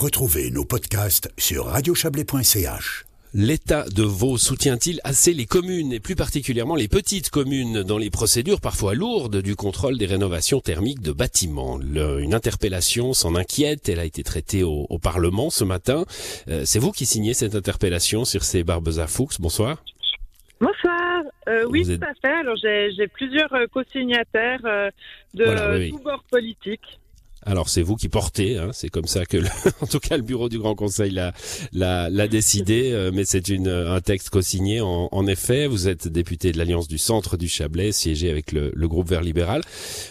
Retrouvez nos podcasts sur radiochablais.ch. L'État de Vaud soutient-il assez les communes et plus particulièrement les petites communes dans les procédures parfois lourdes du contrôle des rénovations thermiques de bâtiments? Une interpellation s'en inquiète, elle a été traitée au, Parlement ce matin. Euh, c'est vous qui signez cette interpellation sur ces barbes à Fuchs. Bonsoir. Bonsoir. Euh, oui, tout à fait. Alors j'ai plusieurs euh, co-signataires de tous bords politiques. Alors c'est vous qui portez, hein, c'est comme ça que, en tout cas, le bureau du Grand Conseil l'a décidé, euh, mais c'est une un texte co-signé. En, en, effet, vous êtes député de l'Alliance du Centre du Chablais, siégé avec le, le groupe Vert libéral.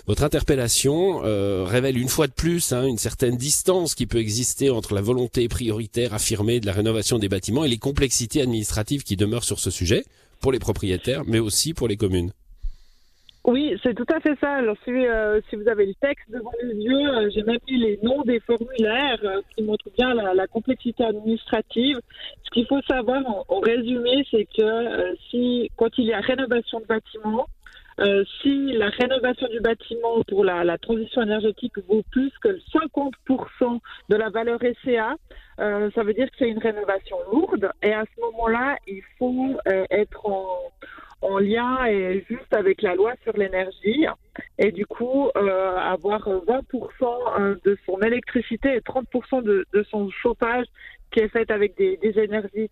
Votre interpellation euh, révèle une fois de plus hein, une certaine distance qui peut exister entre la volonté prioritaire affirmée de la rénovation des bâtiments et les complexités administratives qui demeurent sur ce sujet pour les propriétaires, mais aussi pour les communes. Oui, c'est tout à fait ça. Alors, si, euh, vous avez le texte devant les yeux, euh, j'ai même mis les noms des formulaires euh, qui montrent bien la, la, complexité administrative. Ce qu'il faut savoir en, résumé, c'est que si, quand il y a rénovation de bâtiment, si la rénovation du bâtiment pour la, la, transition énergétique vaut plus que 50% de la valeur SCA, ça veut dire que c'est une rénovation lourde. Et à ce moment-là, il faut être en en lien et juste avec la loi sur l'énergie et du coup euh, avoir 20% euh, de son électricité et 30% de, son chauffage qui est fait avec des, énergies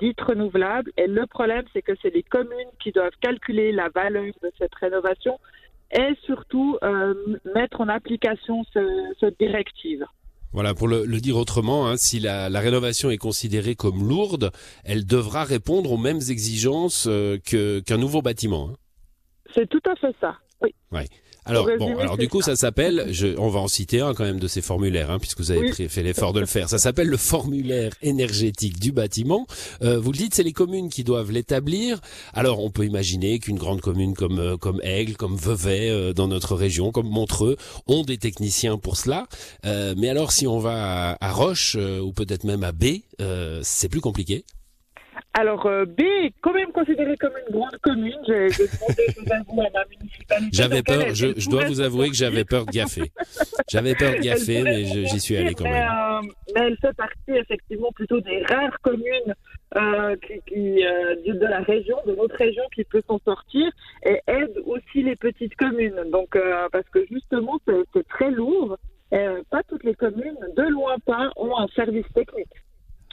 dites renouvelables. Et le problème, c'est que c'est les communes qui doivent calculer la valeur de cette rénovation et surtout euh, mettre en application ce, cette directive. Voilà, pour le, dire autrement, hein, si la, rénovation est considérée comme lourde, elle devra répondre aux mêmes exigences euh, qu'un nouveau bâtiment. Hein. C'est tout à fait ça. Oui. Alors bon, alors du coup, ça, s'appelle, on va en citer un quand même de ces formulaires, hein, puisque vous avez fait l'effort de le faire. Ça s'appelle le formulaire énergétique du bâtiment. Euh, vous le dites, c'est les communes qui doivent l'établir. Alors, on peut imaginer qu'une grande commune comme euh, comme Aigle, comme Vevey euh, dans notre région, comme Montreux, ont des techniciens pour cela. mais alors, si on va à, à Roche ou peut-être même à B, c'est plus compliqué. Alors, euh, B est quand même considéré comme une grande commune. J'ai demandé, à ma municipalité. J'avais peur, je, dois vous avouer que j'avais peur de gaffer. J'avais peur de gaffer, mais j'y suis allé quand même. Euh, mais, elle fait partie effectivement plutôt des rares communes euh, qui, de la région, de notre région, qui peut s'en sortir et aide aussi les petites communes. Donc, parce que justement, c'est très lourd. Et, pas toutes les communes, de loin pas, ont un service technique.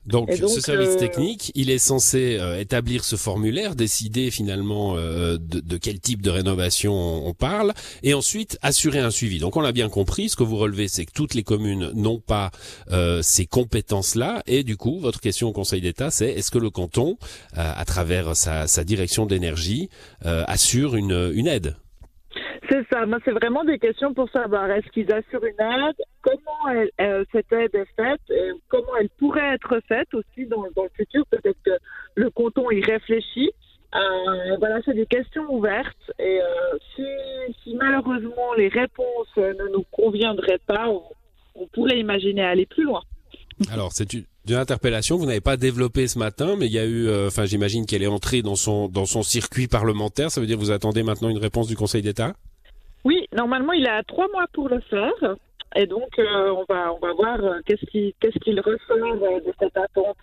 Donc, ce service euh, technique, il est censé euh, établir ce formulaire, décider finalement euh, de, de, quel type de rénovation on, parle, et ensuite assurer un suivi. Donc on l'a bien compris, ce que vous relevez, c'est que toutes les communes n'ont pas ces compétences-là, et du coup, votre question au Conseil d'État, c'est est-ce que le canton, à travers sa, sa direction d'énergie, assure une, une aide? C'est ça. Moi, c'est vraiment des questions pour savoir est-ce qu'ils assurent une aide, comment elle, cette aide est faite, et comment elle pourrait être faite aussi dans, dans le futur. Peut-être que le canton y réfléchit. Euh, voilà, c'est des questions ouvertes. Et euh, si, si, malheureusement les réponses ne nous conviendraient pas, on, on pourrait imaginer aller plus loin. Alors, c'est une, interpellation vous n'avez pas développé ce matin, mais il y a eu, euh, enfin, j'imagine qu'elle est entrée dans son dans son circuit parlementaire. Ça veut dire que vous attendez maintenant une réponse du Conseil d'État? Oui, normalement, il a trois mois pour le faire. Et donc, euh, on va on va voir euh, qu'est-ce qu'il qu'est-ce qu'il ressort de cette attente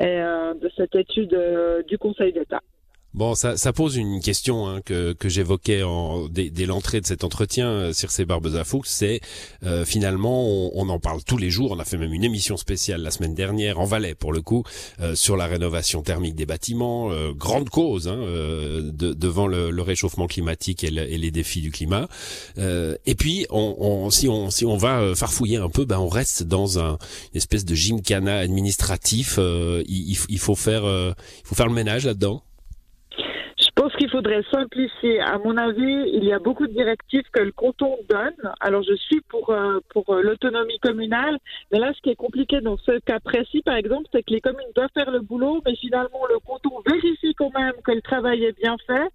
et de cette étude du Conseil d'État. Bon, ça, ça pose une question hein, que, que j'évoquais dès, dès l'entrée de cet entretien euh, sur ces barbes à Fuchs, c'est euh, finalement, on, on, en parle tous les jours, on a fait même une émission spéciale la semaine dernière, en Valais pour le coup, euh, sur la rénovation thermique des bâtiments, grande cause hein, de, devant le, le, réchauffement climatique et, et, les défis du climat. et puis, on, on, si, on, si on va farfouiller un peu, ben, on reste dans un, une espèce de gymkhana administratif, il, il, faut faire, il faut faire le ménage là-dedans qu'il faudrait simplifier. À mon avis, il y a beaucoup de directives que le canton donne. Alors, je suis pour, euh, pour euh, l'autonomie communale. Mais là, ce qui est compliqué dans ce cas précis, par exemple, c'est que les communes doivent faire le boulot, mais finalement, le canton vérifie quand même que le travail est bien fait.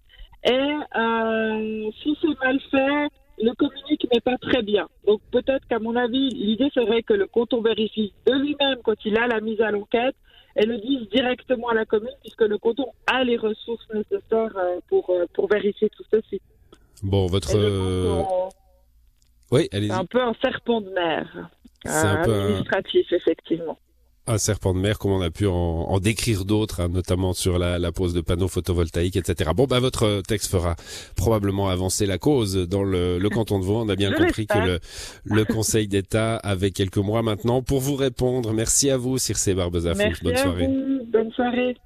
Et euh, si c'est mal fait, le communique n'est pas très bien. Donc, peut-être qu'à mon avis, l'idée serait que le canton vérifie de lui-même quand il a la mise à l'enquête et le dise directement à la commune puisque le canton a les ressources nécessaires euh, pour, euh, pour vérifier tout ceci. Bon, votre... oui, allez-y. C'est un peu un serpent de mer. un peu administratif, effectivement un serpent de mer, comme on a pu en, décrire d'autres, hein, notamment sur la, la, pose de panneaux photovoltaïques, etc. Bon, bah votre texte fera probablement avancer la cause dans le, le canton de Vaud. On a bien compris que le, le Conseil d'État avait quelques mois maintenant pour vous répondre. Merci à vous, Circe Barbezafou. Bonne soirée. Bonne soirée.